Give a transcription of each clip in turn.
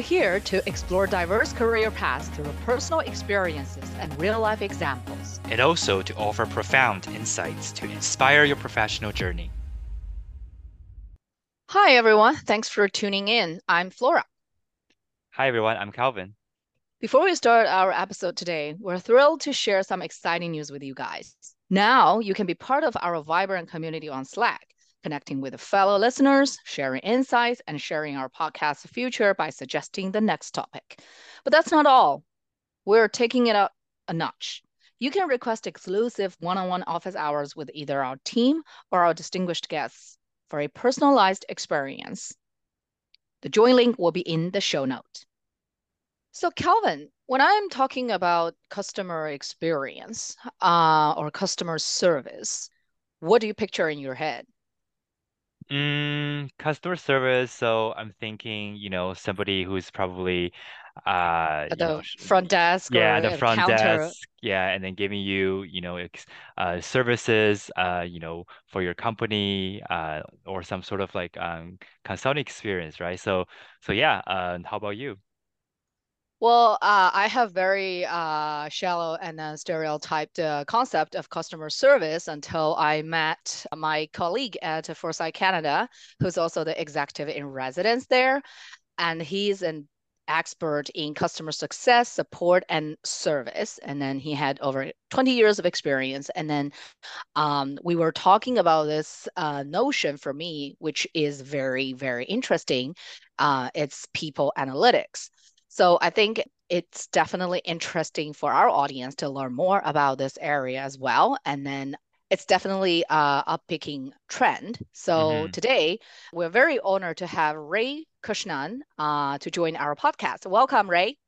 We're here to explore diverse career paths through personal experiences and real life examples. And also to offer profound insights to inspire your professional journey. Hi, everyone. Thanks for tuning in. I'm Flora. Hi, everyone. I'm Calvin. Before we start our episode today, we're thrilled to share some exciting news with you guys. Now you can be part of our vibrant community on Slack connecting with fellow listeners, sharing insights, and sharing our podcast future by suggesting the next topic. But that's not all. We're taking it up a notch. You can request exclusive one on one office hours with either our team or our distinguished guests for a personalized experience. The join link will be in the show note. So, Calvin, when I'm talking about customer experience uh, or customer service, what do you picture in your head? Mm, customer service. So I'm thinking, you know, somebody who's probably, uh, At you know, the front desk yeah, or the front counter? desk, yeah, and then giving you, you know, ex uh, services, uh, you know, for your company, uh, or some sort of like um consulting experience, right? So, so yeah. Uh, how about you? Well, uh, I have very uh, shallow and then stereotyped uh, concept of customer service until I met my colleague at Foresight Canada, who's also the executive in residence there. And he's an expert in customer success, support, and service. And then he had over 20 years of experience. And then um, we were talking about this uh, notion for me, which is very, very interesting. Uh, it's people analytics. So I think it's definitely interesting for our audience to learn more about this area as well. And then it's definitely a uppicking trend. So hmm today we're very honored to have Ray Cushenan uh, to join our podcast. Welcome, Ray.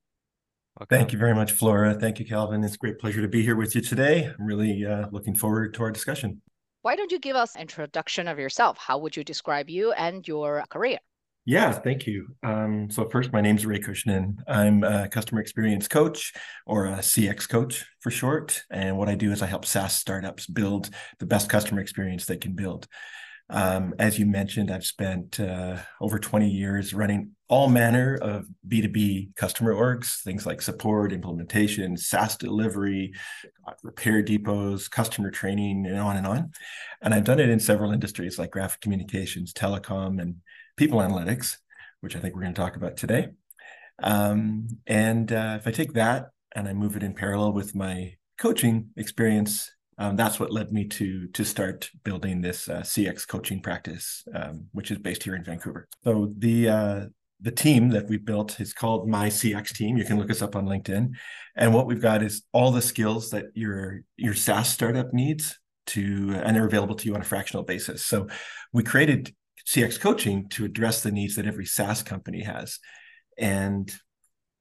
Thank you very much, Flora. Thank you, Calvin. It's a great pleasure to be here with you today. I'm really uh, looking forward to our discussion. Why don't you give us an introduction of yourself? How would you describe you and your career? Yeah, thank you. Um, so first, my name is Ray Cushenan. I'm a customer experience coach or a CX coach for short. And what I do is I help SaaS startups build the best customer experience they can build. Um, as you mentioned, I've spent uh, over 20 years running all manner of B2B customer orgs, things like support, implementation, SaaS delivery, repair depots, customer training, and on and on. And I've done it in several industries like graphic communications, telecom, and people analytics, which I think we're going to talk about today. Um, and uh, if I take that and I move it in parallel with my coaching experience, um, that's what led me to to start building this uh, CX coaching practice, um, which is based here in Vancouver. So the uh, the team that we built is called My CX Team. You can look us up on LinkedIn, and what we've got is all the skills that your your SaaS startup needs to, and they're available to you on a fractional basis. So we created CX coaching to address the needs that every SaaS company has, and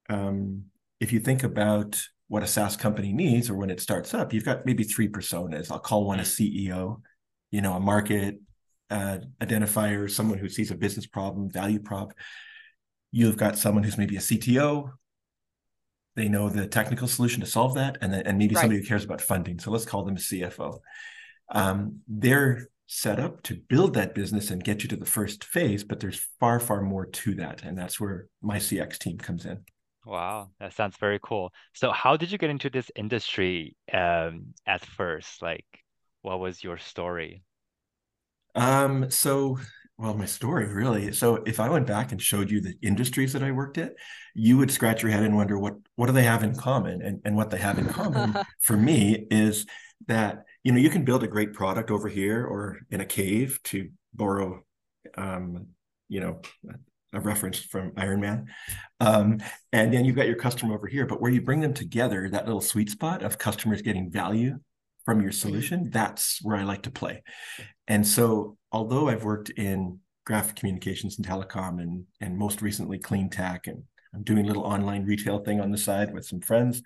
um, if you think about what a SaaS company needs or when it starts up, you've got maybe three personas. I'll call one a CEO, you know, a market uh, identifier, someone who sees a business problem, value prop. You've got someone who's maybe a CTO. They know the technical solution to solve that, and then, and maybe Right. somebody who cares about funding. So let's call them a CFO. Um, they're set up to build that business and get you to the first phase, but there's far, far more to that, and that's where my CX team comes in. Wow, that sounds very cool. So how did you get into this industry um at first? Like, what was your story? Um, so, well, my story really. So, if I went back and showed you the industries that I worked at, you would scratch your head and wonder what what do they have in common? And and what they have in common for me is that you know you can build a great product over here or in a cave to borrow, um, you know, a reference from Iron Man, um, and then you've got your customer over here. But where you bring them together, that little sweet spot of customers getting value from your solution, that's where I like to play. And so, although I've worked in graphic communications and telecom and, and most recently clean tech, and I'm doing a little online retail thing on the side with some friends,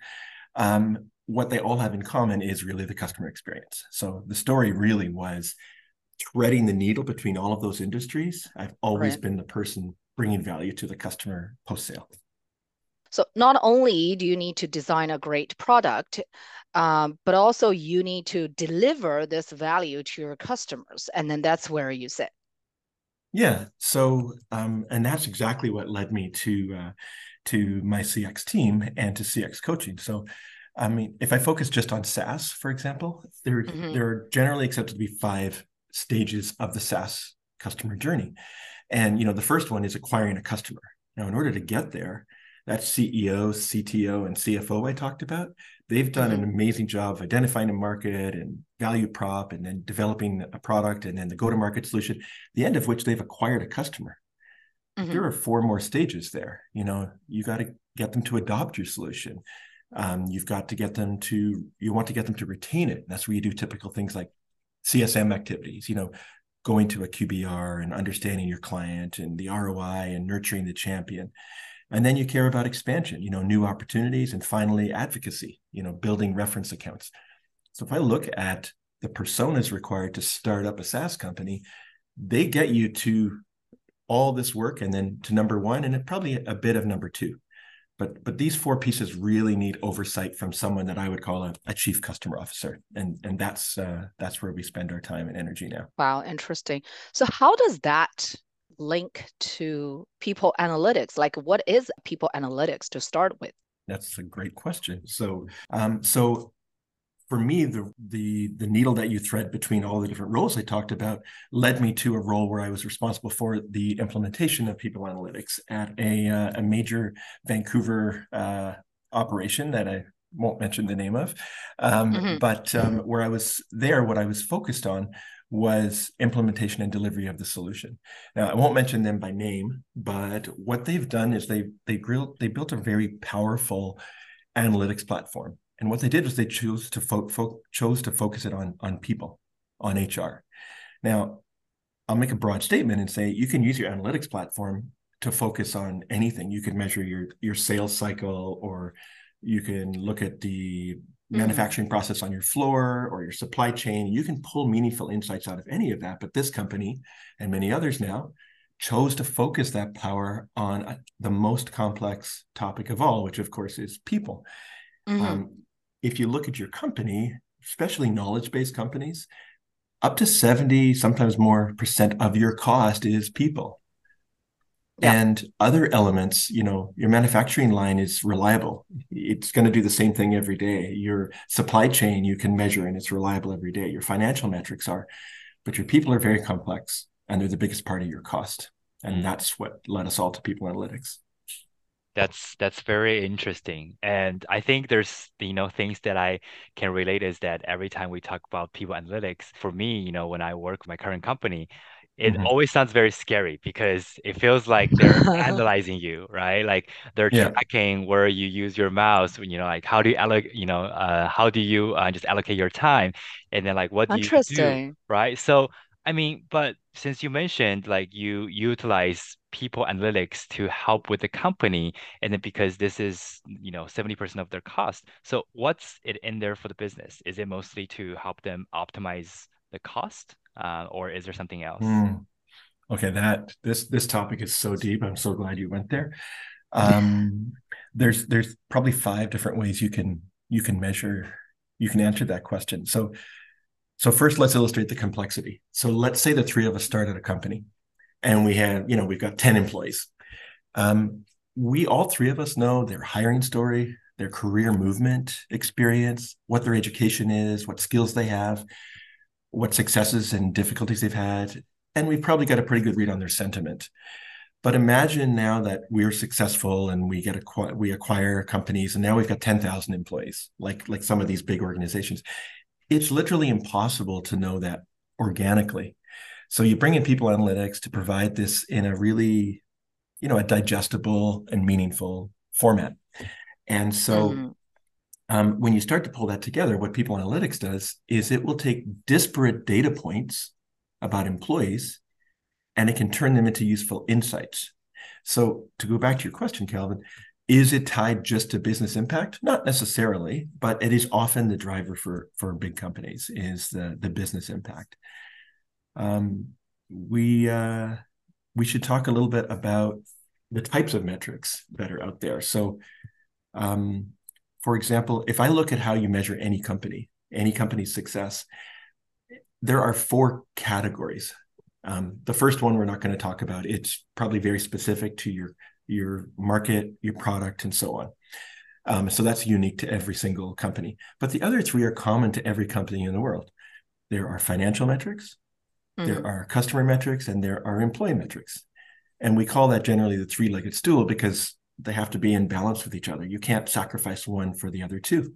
um, what they all have in common is really the customer experience. So the story really was threading the needle between all of those industries. I've always Right. been the person bringing value to the customer post sale. So not only do you need to design a great product, um, but also you need to deliver this value to your customers, and then that's where you sit. Yeah. So, um, and that's exactly what led me to uh, to my CX team and to CX coaching. So, I mean, if I focus just on SaaS, for example, there mm-hmm. there are generally accepted to be five stages of the SaaS customer journey, and you know, the first one is acquiring a customer. Now, in order to get there, that CEO, CTO, and CFO I talked about, they've done mm-hmm. an amazing job of identifying a market and value prop and then developing a product and then the go-to-market solution, the end of which they've acquired a customer. Mm-hmm. There are four more stages there. You know, you got to get them to adopt your solution. Um, you've got to get them to, you want to get them to retain it. That's where you do typical things like CSM activities, you know, going to a QBR and understanding your client and the ROI and nurturing the champion. And then you care about expansion you know new opportunities and finally advocacy you know building reference accounts. So if i look at the personas required to start up a saas company they get you to all this work and then to number one and probably a bit of number two but but these four pieces really need oversight from someone that I would call a, a chief customer officer, and and that's uh, that's where we spend our time and energy now. Wow, interesting. So how does that link to people analytics? Like, what is people analytics to start with? That's a great question. So, um, so for me, the the the needle that you thread between all the different roles I talked about led me to a role where I was responsible for the implementation of people analytics at a uh, a major Vancouver uh, operation that I won't mention the name of, um, mm-hmm. but um, where I was there, what I was focused on was implementation and delivery of the solution. Now, I won't mention them by name, but what they've done is they they built they built a very powerful analytics platform. And what they did was they chose to fo- fo- chose to focus it on on people, on HR. Now, I'll make a broad statement and say you can use your analytics platform to focus on anything. You can measure your your sales cycle, or you can look at the Mm-hmm. manufacturing process on your floor or your supply chain. You can pull meaningful insights out of any of that. But this company and many others now chose to focus that power on the most complex topic of all, which of course is people. Mm-hmm. Um, if you look at your company, especially knowledge based companies, up to 70, sometimes more percent of your cost is people. Yeah. And other elements, you know, your manufacturing line is reliable. It's going to do the same thing every day. Your supply chain you can measure and it's reliable every day. Your financial metrics are, but your people are very complex and they're the biggest part of your cost. And mm. that's what led us all to people analytics. That's that's very interesting. And I think there's you know things that I can relate is that every time we talk about people analytics, for me, you know, when I work with my current company, it mm-hmm. always sounds very scary because it feels like they're analyzing you, right? Like they're yeah. tracking where you use your mouse, you know, like how do you allocate, you know, uh, how do you uh, just allocate your time, and then like what do you do, right? So I mean, but since you mentioned like you utilize people analytics to help with the company, and then because this is you know seventy percent of their cost, so what's it in there for the business? Is it mostly to help them optimize the cost? uh, or is there something else? Mm. Okay, that this this topic is so deep. I'm so glad you went there. Um, there's there's probably five different ways you can you can measure you can answer that question. So so first, let's illustrate the complexity. So let's say the three of us started a company, and we have you know we've got ten employees. Um, we all three of us know their hiring story, their career movement experience, what their education is, what skills they have what successes and difficulties they've had, and we've probably got a pretty good read on their sentiment. But imagine now that we're successful and we get a we acquire companies, and now we've got ten thousand employees, like like some of these big organizations. It's literally impossible to know that organically. So you bring in people analytics to provide this in a really, you know, a digestible and meaningful format. And so mm-hmm um, when you start to pull that together, what People Analytics does is it will take disparate data points about employees and it can turn them into useful insights. So, to go back to your question, Calvin, is it tied just to business impact? Not necessarily, but it is often the driver for for big companies is the the business impact. Um, we uh, we should talk a little bit about the types of metrics that are out there. So, um, for example, if I look at how you measure any company, any company's success, there are four categories Um, the first one we're not going to talk about. It's probably very specific to your your market, your product, and so on. Um, so that's unique to every single company. But the other three are common to every company in the world. There are financial metrics, mm-hmm. there are customer metrics, and there are employee metrics. And we call that generally the three legged stool because they have to be in balance with each other. You can't sacrifice one for the other two.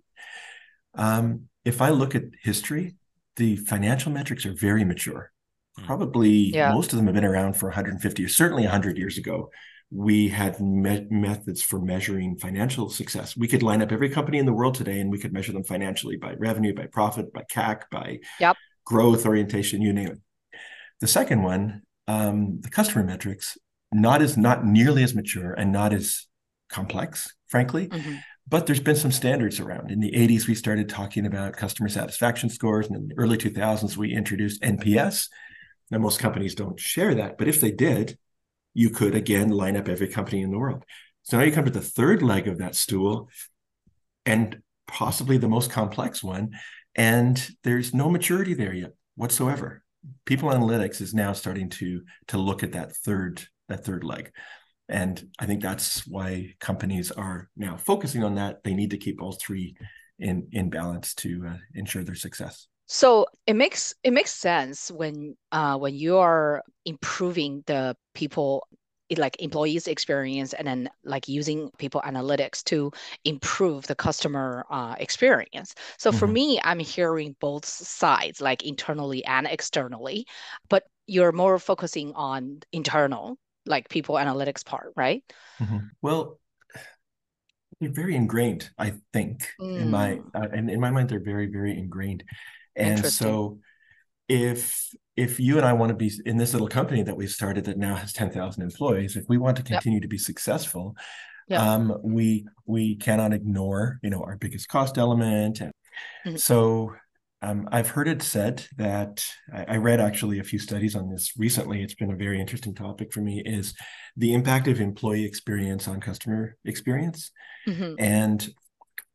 Um, if I look at history, the financial metrics are very mature. Hmm. Probably yeah. most of them have been around for 150 or certainly 100 years ago. We had me- methods for measuring financial success. We could line up every company in the world today and we could measure them financially by revenue, by profit, by CAC, by yep. growth orientation, you name it. The second one, um, the customer metrics, not as not nearly as mature and not as complex, frankly. Mm-hmm. But there's been some standards around. In the 80s, we started talking about customer satisfaction scores. And in the early 2000s, we introduced NPS. Now, most companies don't share that, but if they did, you could again line up every company in the world. So now you come to the third leg of that stool, and possibly the most complex one. And there's no maturity there yet whatsoever. People analytics is now starting to to look at that third that third leg. And I think that's why companies are now focusing on that. They need to keep all three in in balance to uh, ensure their success. So it makes it makes sense when uh, when you are improving the people like employees experience and then like using people analytics to improve the customer uh, experience so mm-hmm. for me i'm hearing both sides like internally and externally but you're more focusing on internal like people analytics part, right? Mm-hmm. Well, they're very ingrained, I think, mm. in my mm. uh, and in my mind, they're very, very ingrained. And so, if if you and I want to be in this little company that we've started that now has ten thousand employees, if we want to continue yep. to be successful, yep. um, we we cannot ignore you know our biggest cost element, and mm-hmm. so um, I've heard it said that I, I, read actually a few studies on this recently. It's been a very interesting topic for me. Is the impact of employee experience on customer experience, mm-hmm. and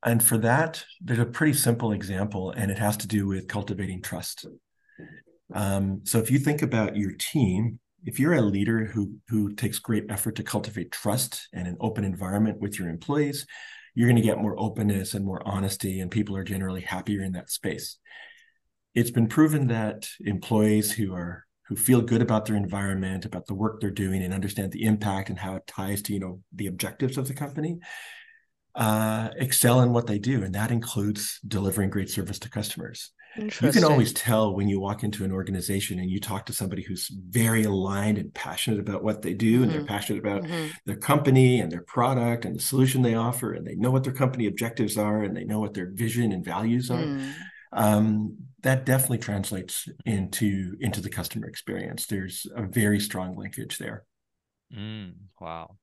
and for that, there's a pretty simple example, and it has to do with cultivating trust. Um, so if you think about your team, if you're a leader who who takes great effort to cultivate trust and an open environment with your employees, you're going to get more openness and more honesty, and people are generally happier in that space. It's been proven that employees who are who feel good about their environment, about the work they're doing, and understand the impact and how it ties to you know the objectives of the company, uh, excel in what they do, and that includes delivering great service to customers. You can always tell when you walk into an organization and you talk to somebody who's very aligned and passionate about what they do, mm-hmm. and they're mm-hmm. passionate about mm-hmm. their company and their product and the solution they offer, and they know what their company objectives are, and they know what their vision and values are. Mm. Um, that definitely translates into into the customer experience. There's a very strong linkage there. Mm, wow,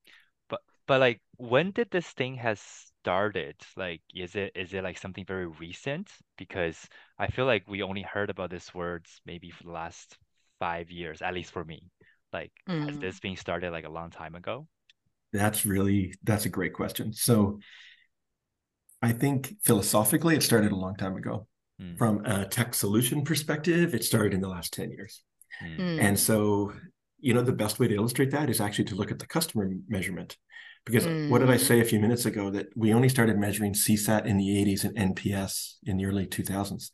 but but like, when did this thing has started? Like, is it is it like something very recent? Because I feel like we only heard about this words maybe for the last five years, at least for me. Like, mm. has this been started like a long time ago? That's really that's a great question. So, I think philosophically, it started a long time ago. Mm. From a tech solution perspective, it started in the last ten years, mm. and so you know the best way to illustrate that is actually to look at the customer measurement because mm. what did I say a few minutes ago that we only started measuring CSAT in the 80s and NPS in the early 2000s.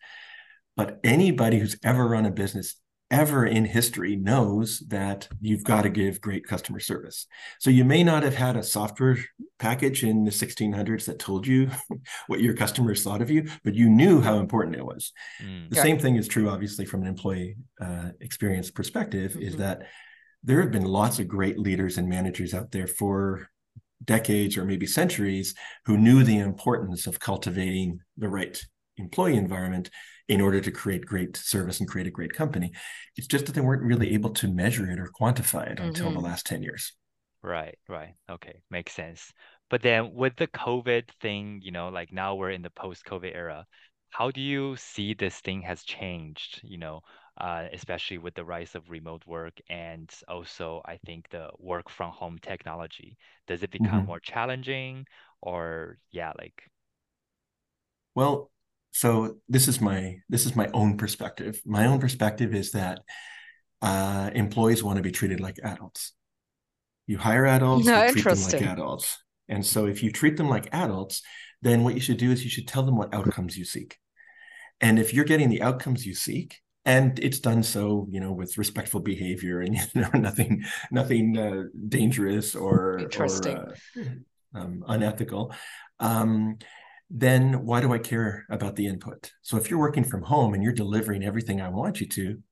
But anybody who's ever run a business ever in history knows that you've got to give great customer service. So you may not have had a software package in the 1600s that told you what your customers thought of you, but you knew how important it was. Mm. The yeah. same thing is true, obviously, from an employee uh, experience perspective, mm-hmm. is that there have been lots of great leaders and managers out there for decades or maybe centuries who knew the importance of cultivating the right employee environment in order to create great service and create a great company. It's just that they weren't really able to measure it or quantify it mm-hmm. until the mm-hmm. last 10 years. Right, right. Okay, makes sense. But then with the COVID thing, you know, like now we're in the post-COVID era, how do you see this thing has changed, you know, uh, especially with the rise of remote work and also I think the work from home technology. Does it become mm-hmm. more challenging or yeah, like well, so this is my this is my own perspective. My own perspective is that uh, employees want to be treated like adults. You hire adults, No, you treat them like adults. And so if you treat them like adults, then what you should do is you should tell them what outcomes you seek. And if you're getting the outcomes you seek, and it's done so, you know, with respectful behavior and you know nothing, nothing uh, dangerous or, Interesting. or uh, um, unethical, um, then why do I care about the input? So if you're working from home and you're delivering everything I want you to,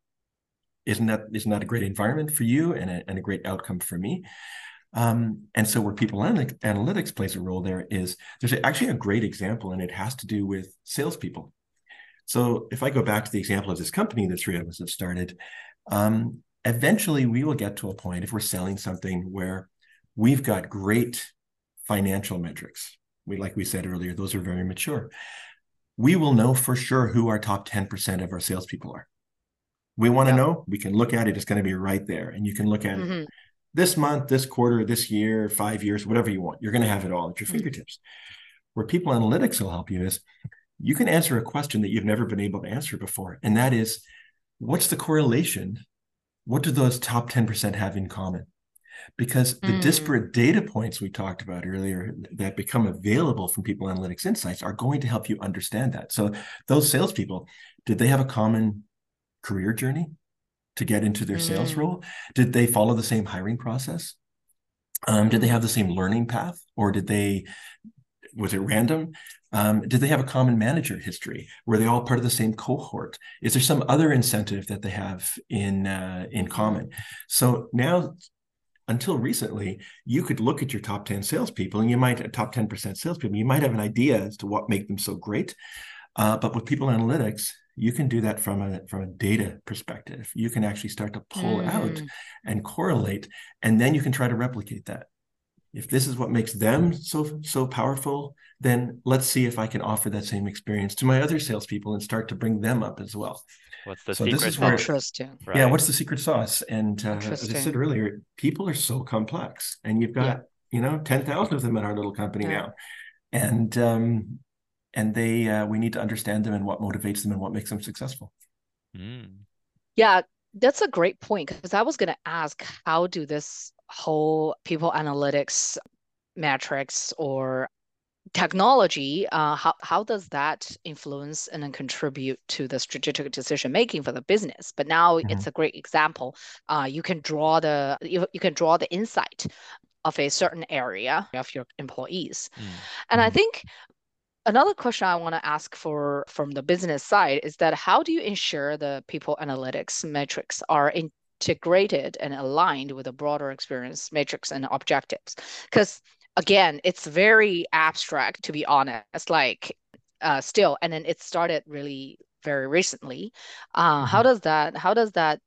isn't that isn't that a great environment for you and a, and a great outcome for me? Um, and so where people analytics, analytics plays a role there is there's actually a great example, and it has to do with salespeople. So if I go back to the example of this company the three of us have started, um, eventually we will get to a point if we're selling something where we've got great financial metrics. We, like we said earlier, those are very mature. We will know for sure who our top 10% of our salespeople are. We want to Yeah. know, we can look at it, it's going to be right there. And you can look at it Mhm. this month, this quarter, this year, five years, whatever you want. You're going to have it all at your Mhm. fingertips. Where people analytics will help you is you can answer a question that you've never been able to answer before. And that is what's the correlation? What do those top 10% have in common? Because the Mm. disparate data points we talked about earlier that become available from People Analytics Insights are going to help you understand that. So, those salespeople, did they have a common career journey to get into their sales Mm. role? Did they follow the same hiring process? Um, did they have the same learning path, or did they was it random? Um, did they have a common manager history? Were they all part of the same cohort? Is there some other incentive that they have in uh, in common? So now, until recently, you could look at your top ten salespeople, and you might top ten percent salespeople. You might have an idea as to what make them so great. Uh, but with people analytics, you can do that from a from a data perspective. You can actually start to pull out Mm. and correlate, and then you can try to replicate that. If this is what makes them so so powerful, then let's see if I can offer that same experience to my other salespeople and start to bring them up as well. What's the So this secret is where- sauce, Interesting. right? Yeah, what's the secret sauce? And uh, as I Interesting. said earlier, people are so complex, and you've got Yeah. you know ten thousand of them in our little company Yeah. now, and um, and they uh, we need to understand them and what motivates them and what makes them successful. Mm. Yeah, that's a great point because I was going to ask how do this whole people analytics metrics or technology, uh, how, how does that influence and then contribute to the strategic decision making for the business? But now it's a great example. Uh, you can draw the you, you can draw the insight of a certain area of your employees. Mm. And I Mhm. think another question I want to ask for from the business side is that how do you ensure the people analytics metrics are integrated and aligned with a broader experience matrix and objectives? Because again, it's very abstract to be honest, like uh, still, and then it started really very recently. Uh, How Mhm. does that, how does that,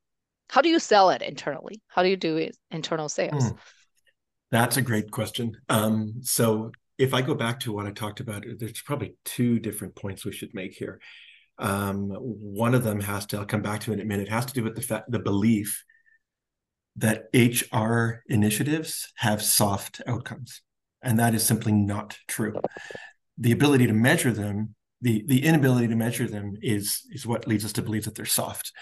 how do you sell it internally? How do you do it internal sales? Hmm. That's a great question. Um, so if I go back to what I talked about, there's probably two different points we should make here. Um, one of them has to, I'll come back to in a minute, has to do with the fact, the belief that HR initiatives have soft outcomes. And that is simply not true. The ability to measure them, the, the inability to measure them is, is what leads us to believe that they're soft.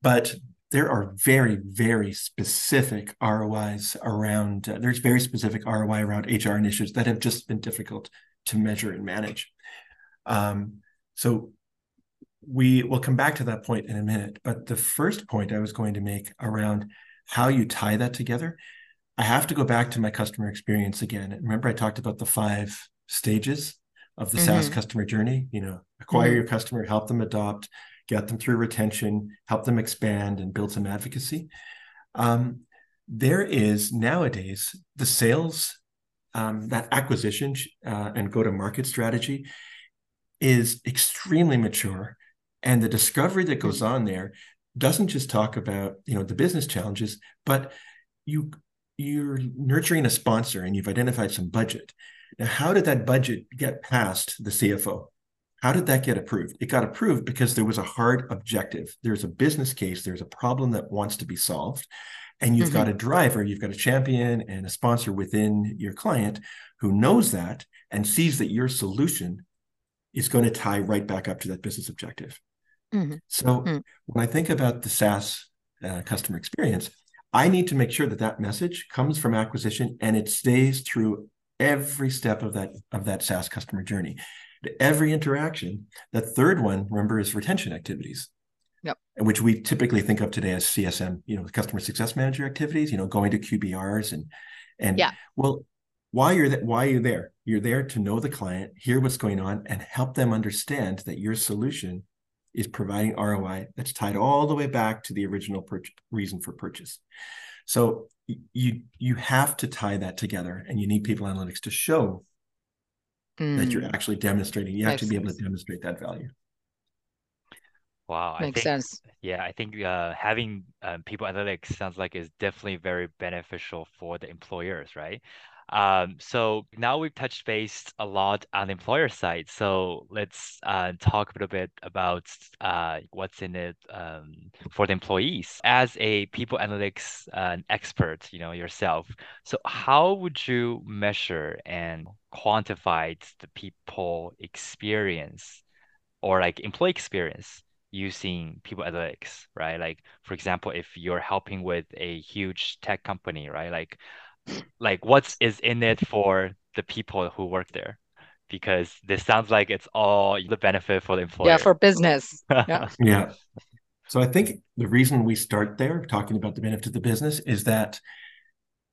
But there are very, very specific ROIs around, uh, there's very specific ROI around HR initiatives that have just been difficult to measure and manage. Um, so we will come back to that point in a minute. But the first point I was going to make around how you tie that together, I have to go back to my customer experience again. Remember, I talked about the five stages of the SaaS Mhm. customer journey. You know, acquire Mhm. your customer, help them adopt, get them through retention, help them expand, and build some advocacy. Um, there is nowadays the sales, um, that acquisition uh, and go to market strategy is extremely mature. And the discovery that goes on there doesn't just talk about you know the business challenges, but you you're nurturing a sponsor and you've identified some budget. Now, how did that budget get past the CFO? How did that get approved? It got approved because there was a hard objective. There's a business case, there's a problem that wants to be solved. And you've got mm-hmm. a driver, you've got a champion and a sponsor within your client who knows that and sees that your solution is going to tie right back up to that business objective. Mhm. So Mm. when I think about the SaaS uh, customer experience, I need to make sure that that message comes from acquisition and it stays through every step of that of that SaaS customer journey, every interaction. The third one, remember, is retention activities. Yep. Which we typically think of today as CSM, you know, customer success manager activities. You know, going to QBRs and and yeah. well, why you're that why are you there? You're there to know the client, hear what's going on, and help them understand that your solution is providing ROI that's tied all the way back to the original reason for purchase. So you you have to tie that together, and you need people analytics to show mm. that you're mm. actually demonstrating. You have Makes to be sense. able to demonstrate that value. Wow, Makes I think sense. yeah, I think uh, having um, people analytics sounds like is definitely very beneficial for the employers, right? Um, so now we've touched base a lot on the employer side. So let's uh, talk a little bit about uh, what's in it um, for the employees. As a people analytics uh, expert, you know yourself. So how would you measure and quantify the people experience or like employee experience using people analytics, right? Like for example, if you're helping with a huge tech company, right? Like like what's is in it for the people who work there? Because this sounds like it's all the benefit for the employer. yeah for business. Yeah. Yeah. So i think the reason we start there talking about the benefit of the business is that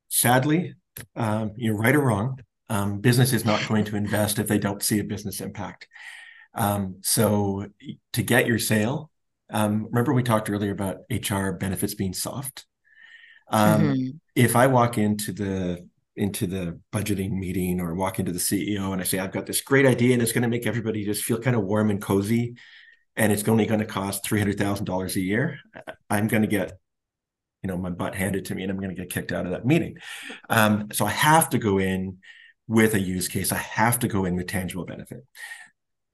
sadly um, you're right or wrong. Um, business is not going to invest if they don't see a business impact. Um, so to get your sale um, remember we talked earlier about hr benefits being soft um, mm-hmm. If I walk into the into the budgeting meeting or walk into the CEO and I say I've got this great idea and it's going to make everybody just feel kind of warm and cozy, and it's only going to cost three hundred thousand dollars a year, I'm going to get you know my butt handed to me and I'm going to get kicked out of that meeting. Um, so I have to go in with a use case. I have to go in with tangible benefit.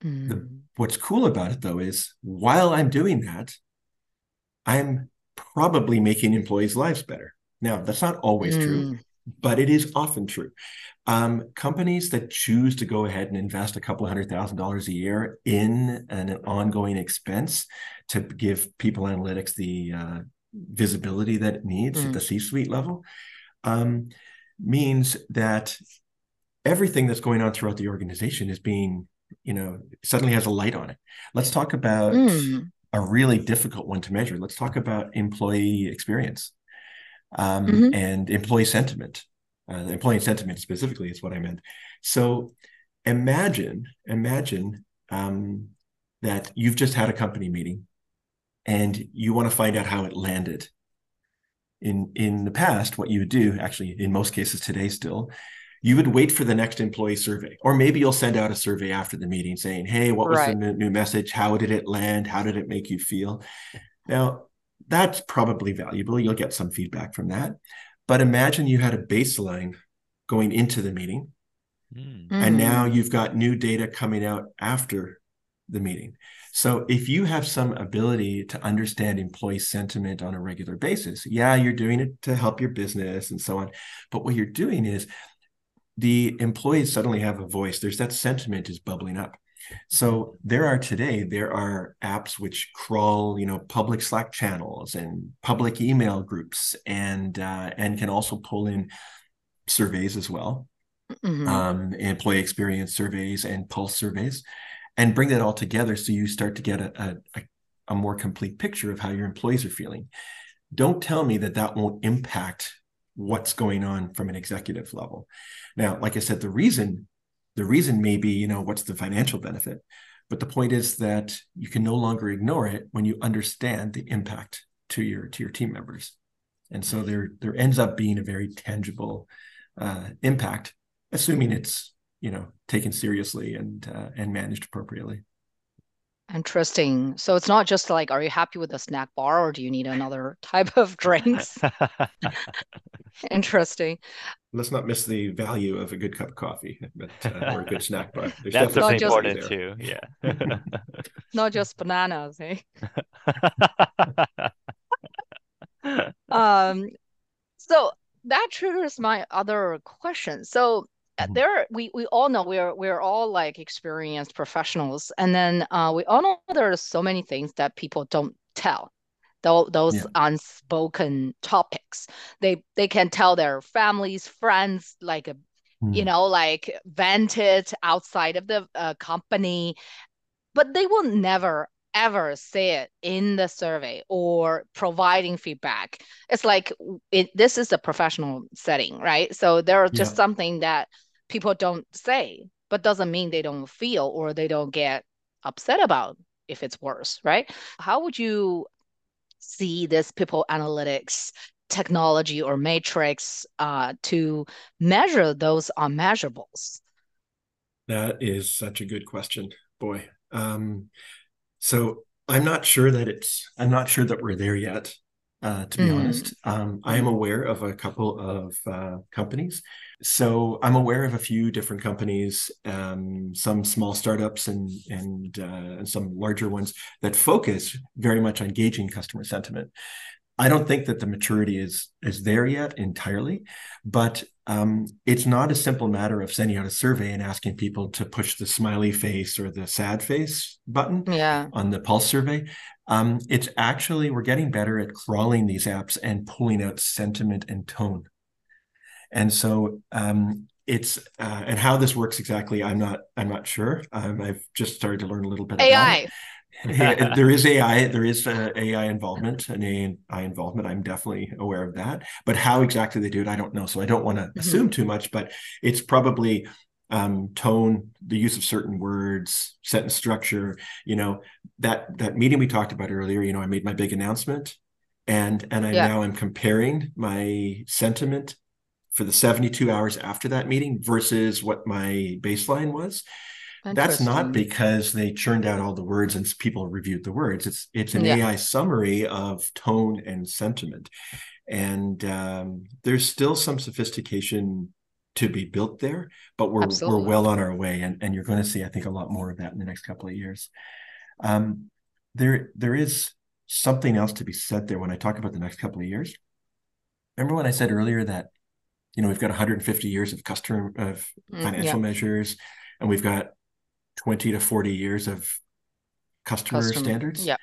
Mm. The, what's cool about it though is while I'm doing that, I'm probably making employees' lives better. Now, that's not always mm. true, but it is often true. Um, companies that choose to go ahead and invest a couple hundred thousand dollars a year in an ongoing expense to give people analytics the uh, visibility that it needs mm. at the C suite level um, means that everything that's going on throughout the organization is being, you know, suddenly has a light on it. Let's talk about mm a really difficult one to measure. Let's talk about employee experience um, mm-hmm. and employee sentiment. Uh, employee sentiment specifically is what I meant. So imagine, imagine um, that you've just had a company meeting and you want to find out how it landed. In in the past, what you would do, actually, in most cases today, still, you would wait for the next employee survey or maybe you'll send out a survey after the meeting saying hey what was right. the new message? How did it land? How did it make you feel? Now that's probably valuable. You'll get some feedback from that. But imagine you had a baseline going into the meeting mm. and now you've got new data coming out after the meeting. So if you have some ability to understand employee sentiment on a regular basis yeah you're doing it to help your business and so on. But what you're doing is the employees suddenly have a voice. There's that sentiment is bubbling up. So there are today there are apps which crawl, you know, public Slack channels and public email groups, and uh, and can also pull in surveys as well, mm-hmm. um, employee experience surveys and pulse surveys, and bring that all together so you start to get a, a, a more complete picture of how your employees are feeling. Don't tell me that that won't impact what's going on from an executive level. Now, like I said, the reason the reason may be, you know, what's the financial benefit? But the point is that you can no longer ignore it when you understand the impact to your to your team members. And so there there ends up being a very tangible uh, impact, assuming it's you know taken seriously and uh, and managed appropriately. Interesting. So it's not just like, are you happy with the snack bar or do you need another type of drinks? Interesting. Let's not miss the value of a good cup of coffee but, uh, or a good snack bar. There's That's important there. too. Yeah. not just bananas. Eh? um, so that triggers my other question. So there we we all know we're we're all like experienced professionals and then uh, we all know there are so many things that people don't tell th- those yeah. unspoken topics. They they can tell their families, friends, like a mm. you know, like vent it outside of the uh, company, but they will never ever say it in the survey or providing feedback. It's like it, this is a professional setting, right? So there are just yeah. something that people don't say, but doesn't mean they don't feel or they don't get upset about if it's worse, right? How would you see this people analytics technology or matrix uh, to measure those unmeasurables? That is such a good question, boy. Um, so I'm not sure that it's. I'm not sure that we're there yet. Uh, to be mm. honest, um, I am aware of a couple of uh, companies. So I'm aware of a few different companies, um, some small startups and and, uh, and some larger ones that focus very much on gauging customer sentiment. I don't think that the maturity is is there yet entirely, but um, it's not a simple matter of sending out a survey and asking people to push the smiley face or the sad face button yeah. on the pulse survey. Um, it's actually we're getting better at crawling these apps and pulling out sentiment and tone. And so um, it's uh, and how this works exactly, I'm not I'm not sure. Um, I've just started to learn a little bit. About AI there is AI, there is uh, AI involvement, and AI involvement. I'm definitely aware of that. But how exactly they do it, I don't know. So I don't want to mm-hmm. assume too much. But it's probably um, tone, the use of certain words, sentence structure. You know that that meeting we talked about earlier. You know, I made my big announcement, and and I yeah. now am comparing my sentiment for the 72 hours after that meeting versus what my baseline was that's not because they churned out all the words and people reviewed the words. It's it's an yeah. AI summary of tone and sentiment, and um, there's still some sophistication to be built there, but we're Absolutely. we're well on our way, and and you're going to see, I think, a lot more of that in the next couple of years. Um, there there is something else to be said there when I talk about the next couple of years. Remember when I said earlier that you know we've got 150 years of customer of mm, financial yeah. measures and we've got 20 to 40 years of customer, customer standards. Yeah.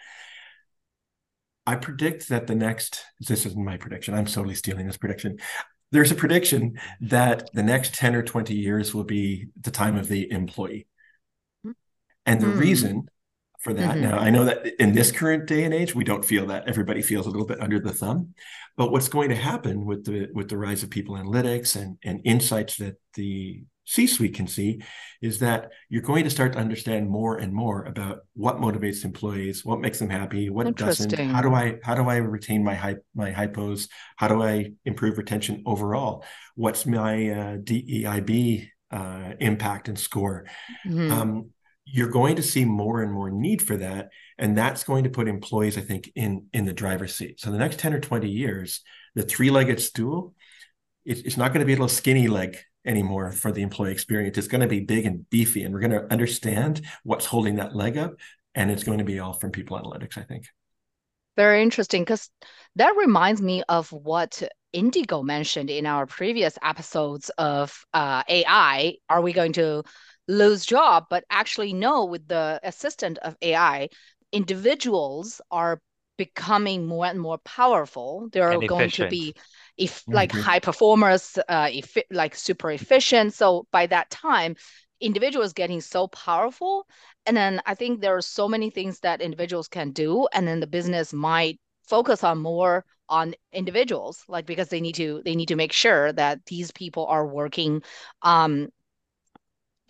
I predict that the next, this isn't my prediction, I'm solely stealing this prediction. There's a prediction that the next 10 or 20 years will be the time of the employee. And the mm. reason for that, mm-hmm. now I know that in this current day and age, we don't feel that. Everybody feels a little bit under the thumb. But what's going to happen with the with the rise of people analytics and, and insights that the C suite can see is that you're going to start to understand more and more about what motivates employees, what makes them happy, what doesn't. How do I how do I retain my high my hypos? How do I improve retention overall? What's my uh, DEIB uh, impact and score? Mm-hmm. Um, you're going to see more and more need for that, and that's going to put employees, I think, in in the driver's seat. So the next ten or twenty years, the three-legged stool, it's not going to be a little skinny leg anymore for the employee experience. It's going to be big and beefy, and we're going to understand what's holding that leg up. And it's going to be all from people analytics, I think. Very interesting because that reminds me of what Indigo mentioned in our previous episodes of uh, AI. Are we going to lose job? But actually, no, with the assistant of AI, individuals are becoming more and more powerful. They're going to be if like mm-hmm. high performers, uh, if like super efficient. So by that time, individuals getting so powerful, and then I think there are so many things that individuals can do, and then the business might focus on more on individuals like because they need to they need to make sure that these people are working um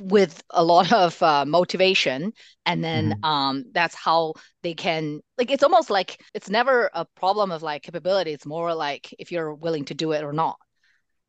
with a lot of uh, motivation. And then mm-hmm. um, that's how they can like it's almost like it's never a problem of like capability. It's more like if you're willing to do it or not.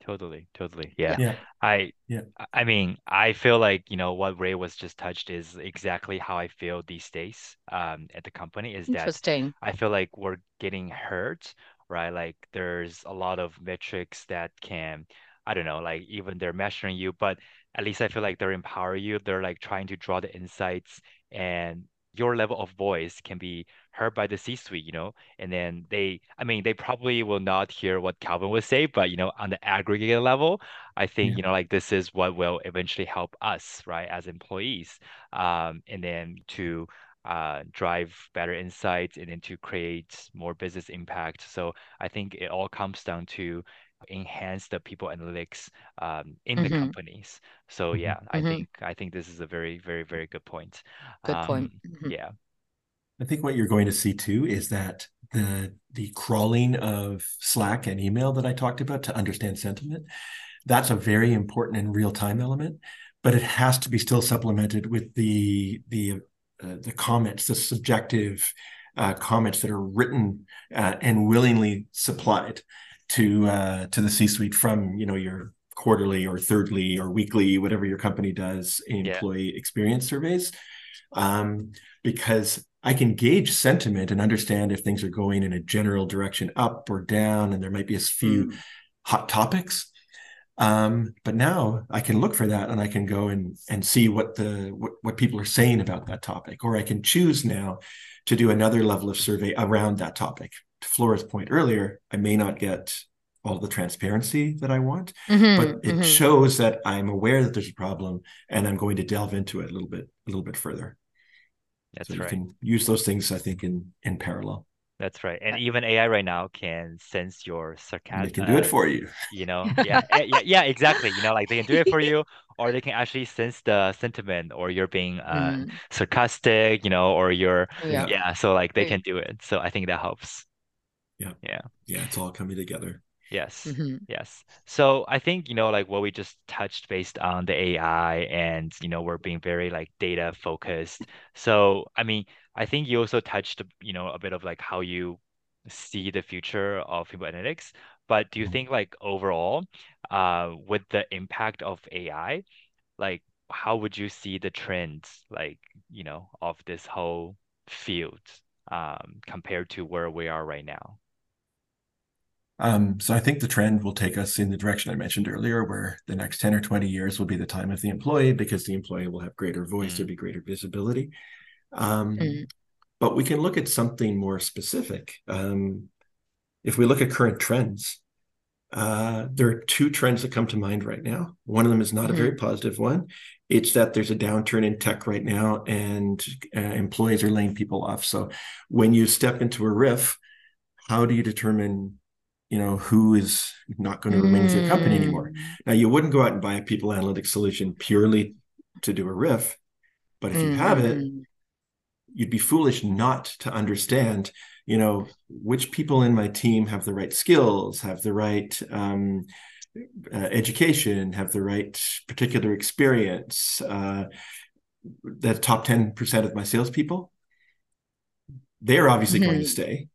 Totally totally. Yeah, yeah. i yeah. I mean i feel like you know what ray was just touched is exactly how i feel these days um, at the company is Interesting. that i feel like we're getting hurt right? Like there's a lot of metrics that can i don't know like even they're measuring you but at least I feel like they're empowering you. They're like trying to draw the insights and your level of voice can be heard by the C-suite, you know, and then they, I mean, they probably will not hear what Calvin would say, but you know, on the aggregate level, I think yeah. you know, like this is what will eventually help us, right, as employees, um, and then to uh, drive better insights and then to create more business impact. So I think it all comes down to enhance the people analytics um, in the Mhm. companies. So Mhm. yeah, I Mhm. think I think this is a very very very good point. Good point. Um, Mhm. yeah. I think what you're going to see too is that the the crawling of Slack and email that I talked about to understand sentiment, that's a very important and real time element, but it has to be still supplemented with the the uh, the comments, the subjective uh, comments that are written uh, and willingly supplied to uh, to the C-suite from you know your quarterly or thirdly or weekly, whatever your company does, Yeah. employee experience surveys, um, because I can gauge sentiment and understand if things are going in a general direction up or down, and there might be a few Mm. hot topics. Um, but now I can look for that and I can go and and see what the what, what people are saying about that topic, or I can choose now to do another level of survey around that topic. To Flora's point earlier, I may not get all the transparency that I want, Mhm, but it mhm. shows that I'm aware that there's a problem and I'm going to delve into it a little bit a little bit further. That's so right. you can use those things, I think, in in parallel. That's right. And even AI right now can sense your sarcasm. they can do it for you. you know yeah eh, yeah yeah exactly you know like they can do it for you or they can actually sense the sentiment or you're being uh Mm. sarcastic you know or you're Yeah. yeah so like they can do it so I think that helps Yeah. yeah Yeah, it's all coming together. yes Mhm. yes so I think you know like what we just touched based on the AI and you know we're being very like data focused so I mean I think you also touched you know a bit of like how you see the future of people analytics but do you Mhm. think like overall uh with the impact of AI like how would you see the trends like you know of this whole field um compared to where we are right now Um, so I think the trend will take us in the direction I mentioned earlier, where the next 10 or 20 years will be the time of the employee because the employee will have greater voice, Mm. there'll be greater visibility. Um, Mm. But we can look at something more specific. Um, if we look at current trends, uh, there are two trends that come to mind right now. One of them is not a very positive one. It's that there's a downturn in tech right now, and uh, employees are laying people off. So when you step into a RIF, how do you determine, you know, who is not going to remain with your company anymore? Mm. Now, you wouldn't go out and buy a people analytics solution purely to do a RIF, but if you have it, Mhm. you'd be foolish not to understand you know which people in my team have the right skills have the right um, uh, education have the right particular experience uh, the top 10% of my salespeople they're obviously going to Mhm. stay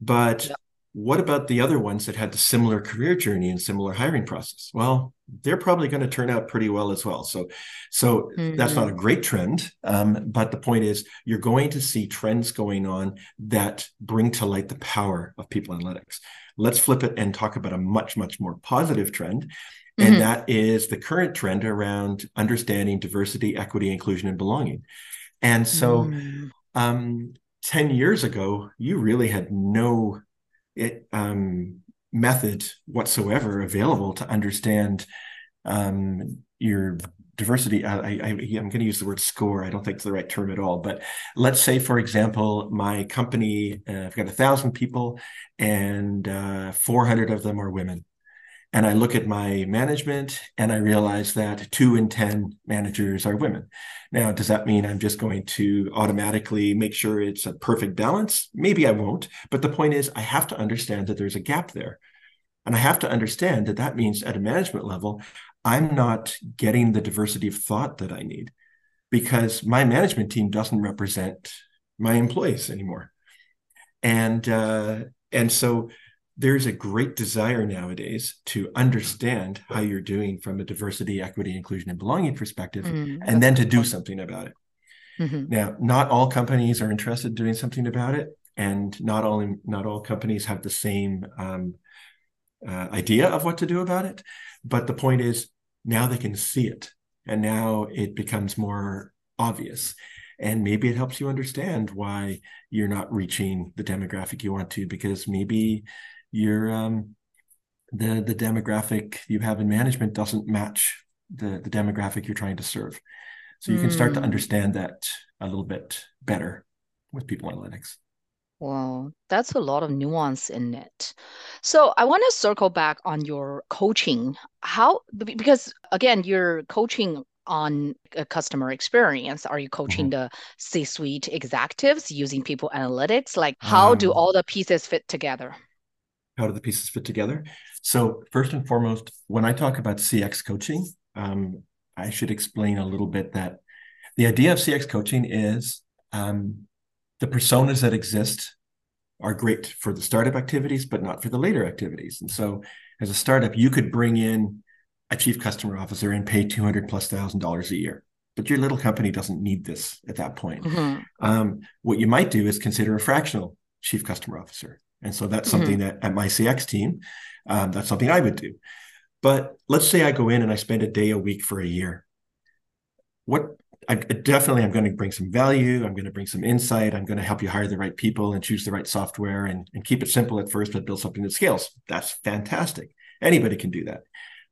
but Yep. What about the other ones that had the similar career journey and similar hiring process? Well they're probably going to turn out pretty well as well. So so that's not a great trend um, but the point is you're going to see trends going on that bring to light the power of people analytics. Let's flip it and talk about a much much more positive trend and Mhm. that is the current trend around understanding diversity equity inclusion and belonging. And so Mm. um, 10 years ago, you really had no it, um, method whatsoever available to understand um, your diversity. I, I, I'm going to use the word score. I don't think it's the right term at all. But let's say, for example, my company, uh, I've got a thousand people and uh, 400 of them are women. And I look at my management and I realize that two in 10 managers are women. Now, does that mean I'm just going to automatically make sure it's a perfect balance? Maybe I won't. But the point is, I have to understand that there's a gap there. And I have to understand that that means at a management level, I'm not getting the diversity of thought that I need because my management team doesn't represent my employees anymore. And uh, and so there's a great desire nowadays to understand how you're doing from a diversity, equity, inclusion, and belonging perspective, Mm, and then to do something about it. Mhm. Now, not all companies are interested in doing something about it, and not all not all companies have the same um, uh, idea of what to do about it. But the point is, now they can see it, and now it becomes more obvious. And maybe it helps you understand why you're not reaching the demographic you want to, because maybe you're um, the the demographic you have in management doesn't match the the demographic you're trying to serve. So you can start to Mm. understand that a little bit better with people analytics. Well, that's a lot of nuance in it. So I want to circle back on your coaching. How, because again, you're coaching on a customer experience? Are you coaching mm-hmm. the C suite executives using people analytics? Like, how um, do all the pieces fit together? How do the pieces fit together? So, first and foremost, when I talk about CX coaching, um, I should explain a little bit that the idea of CX coaching is um, the personas that exist are great for the startup activities, but not for the later activities. And so, as a startup, you could bring in a chief customer officer and pay 200 plus thousand dollars a year but your little company doesn't need this at that point mm-hmm. um, what you might do is consider a fractional chief customer officer and so that's mm-hmm. something that at my cx team um, that's something i would do but let's say i go in and i spend a day a week for a year what I, definitely i'm going to bring some value i'm going to bring some insight i'm going to help you hire the right people and choose the right software and, and keep it simple at first but build something that scales that's fantastic anybody can do that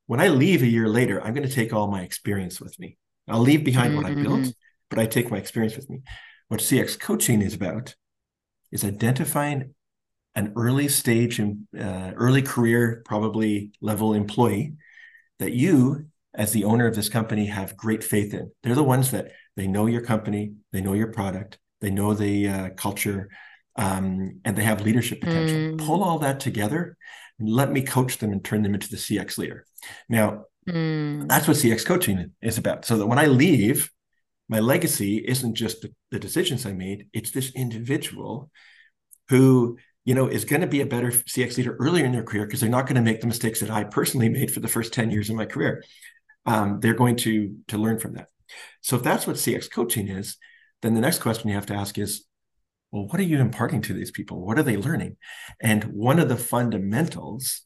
when I leave a year later, I'm going to take all my experience with me. I'll leave behind mm-hmm. what I built, mm-hmm. but I take my experience with me. What CX coaching is about is identifying an early stage and uh, early career, probably level employee that you, as the owner of this company, have great faith in. They're the ones that they know your company, they know your product, they know the uh, culture, um, and they have leadership potential. Mm. Pull all that together and let me coach them and turn them into the CX leader. Now, mm. that's what CX coaching is about. So that when I leave, my legacy isn't just the, the decisions I made, it's this individual who you know is going to be a better CX leader earlier in their career because they're not going to make the mistakes that I personally made for the first 10 years of my career. Um, they're going to to learn from that. So if that's what CX coaching is, then the next question you have to ask is well, what are you imparting to these people? What are they learning? And one of the fundamentals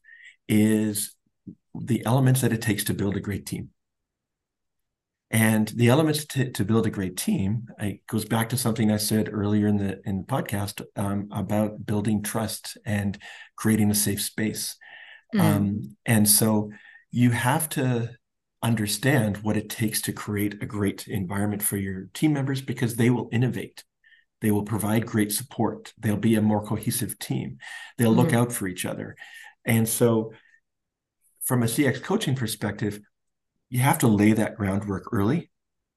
is the elements that it takes to build a great team. And the elements to, to build a great team it goes back to something I said earlier in the in the podcast um, about building trust and creating a safe space. Mm. Um, and so you have to understand what it takes to create a great environment for your team members because they will innovate they will provide great support. They'll be a more cohesive team. They'll mm-hmm. look out for each other. And so, from a CX coaching perspective, you have to lay that groundwork early.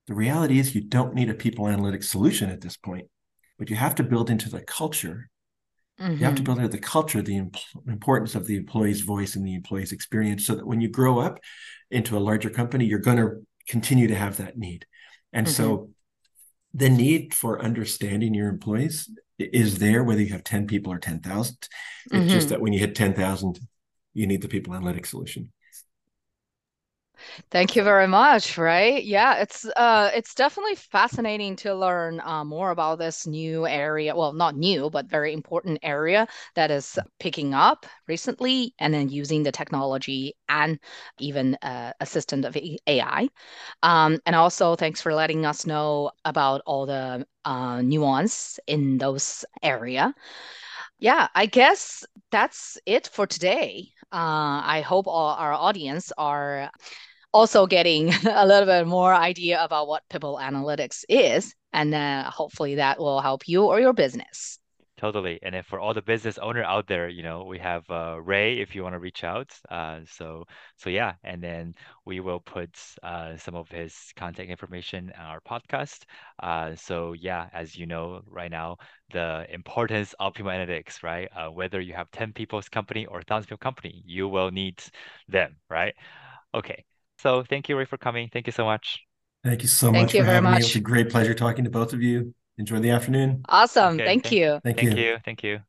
The reality is, you don't need a people analytics solution at this point, but you have to build into the culture. Mm-hmm. You have to mm-hmm. build into the culture the imp- importance of the employee's voice and the employee's experience so that when you grow up into a larger company, you're going to continue to have that need. And mm-hmm. so, the need for understanding your employees is there whether you have 10 people or 10,000. It's mm-hmm. just that when you hit 10,000, you need the people analytics solution. Thank you very much. Right? Yeah, it's uh, it's definitely fascinating to learn uh, more about this new area. Well, not new, but very important area that is picking up recently, and then using the technology and even uh, assistant of AI. Um, and also, thanks for letting us know about all the uh, nuance in those area. Yeah, I guess that's it for today. Uh, I hope all our audience are also getting a little bit more idea about what people analytics is and uh, hopefully that will help you or your business. Totally. And then for all the business owner out there you know we have uh, ray if you want to reach out uh, so so yeah. And then we will put uh, some of his contact information on our podcast. Uh, so yeah as you know right now the importance of people analytics right? Uh, whether you have 10 people's company or 1000 people company you will need them right? Okay so thank you, Ray, for coming. Thank you so much. Thank you so thank much you for having much. me. It was a great pleasure talking to both of you. Enjoy the afternoon. Awesome. Okay, thank, thank, you. Thank, thank you. you. Thank you.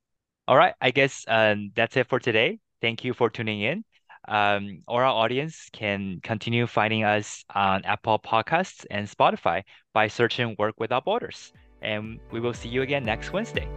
All right. I guess um, that's it for today. Thank you for tuning in. Um, our audience can continue finding us on Apple Podcasts and Spotify by searching Work Without Borders. And we will see you again next Wednesday.